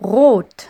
rot.